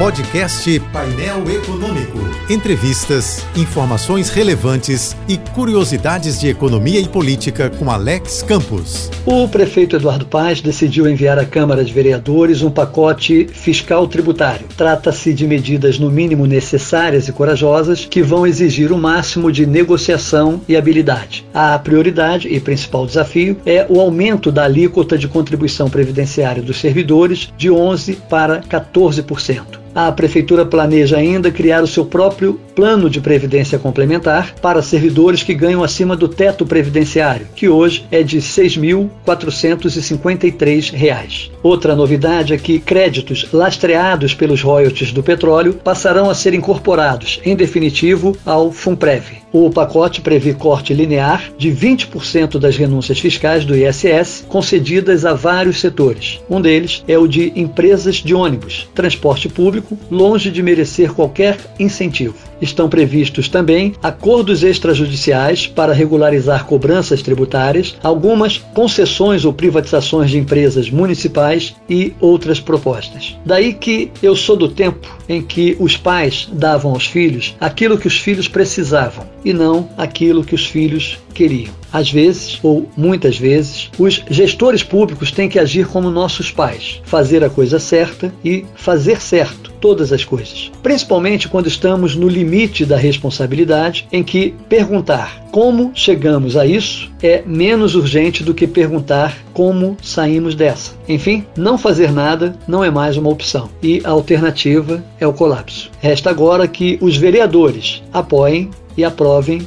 Podcast Painel Econômico. Entrevistas, informações relevantes e curiosidades de economia e política com Alex Campos. O prefeito Eduardo Paz decidiu enviar à Câmara de Vereadores um pacote fiscal tributário. Trata-se de medidas no mínimo necessárias e corajosas que vão exigir o máximo de negociação e habilidade. A prioridade e principal desafio é o aumento da alíquota de contribuição previdenciária dos servidores de 11 para 14%. A Prefeitura planeja ainda criar o seu próprio plano de previdência complementar para servidores que ganham acima do teto previdenciário, que hoje é de R$ 6.453. Outra novidade é que créditos lastreados pelos royalties do petróleo passarão a ser incorporados, em definitivo, ao FUNPREV. O pacote prevê corte linear de 20% das renúncias fiscais do ISS concedidas a vários setores. Um deles é o de empresas de ônibus, transporte público, longe de merecer qualquer incentivo. Estão previstos também acordos extrajudiciais para regularizar cobranças tributárias, algumas concessões ou privatizações de empresas municipais e outras propostas. Daí que eu sou do tempo em que os pais davam aos filhos aquilo que os filhos precisavam e não aquilo que os filhos queriam. Às vezes, ou muitas vezes, os gestores públicos têm que agir como nossos pais, fazer a coisa certa e fazer certo todas as coisas. Principalmente quando estamos no limite da responsabilidade, em que perguntar como chegamos a isso é menos urgente do que perguntar como saímos dessa. Enfim, não fazer nada não é mais uma opção e a alternativa é o colapso. Resta agora que os vereadores apoiem e aprovem